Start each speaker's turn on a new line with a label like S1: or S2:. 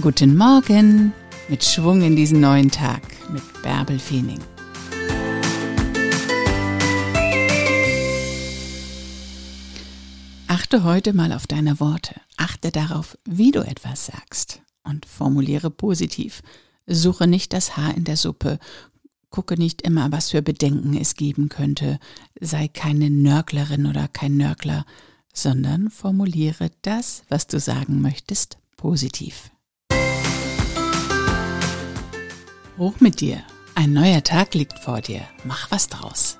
S1: Guten Morgen mit Schwung in diesen neuen Tag mit Bärbel Feening. Achte heute mal auf deine Worte. Achte darauf, wie du etwas sagst und formuliere positiv. Suche nicht das Haar in der Suppe. Gucke nicht immer, was für Bedenken es geben könnte. Sei keine Nörglerin oder kein Nörgler, sondern formuliere das, was du sagen möchtest, positiv. Hoch mit dir. Ein neuer Tag liegt vor dir. Mach was draus.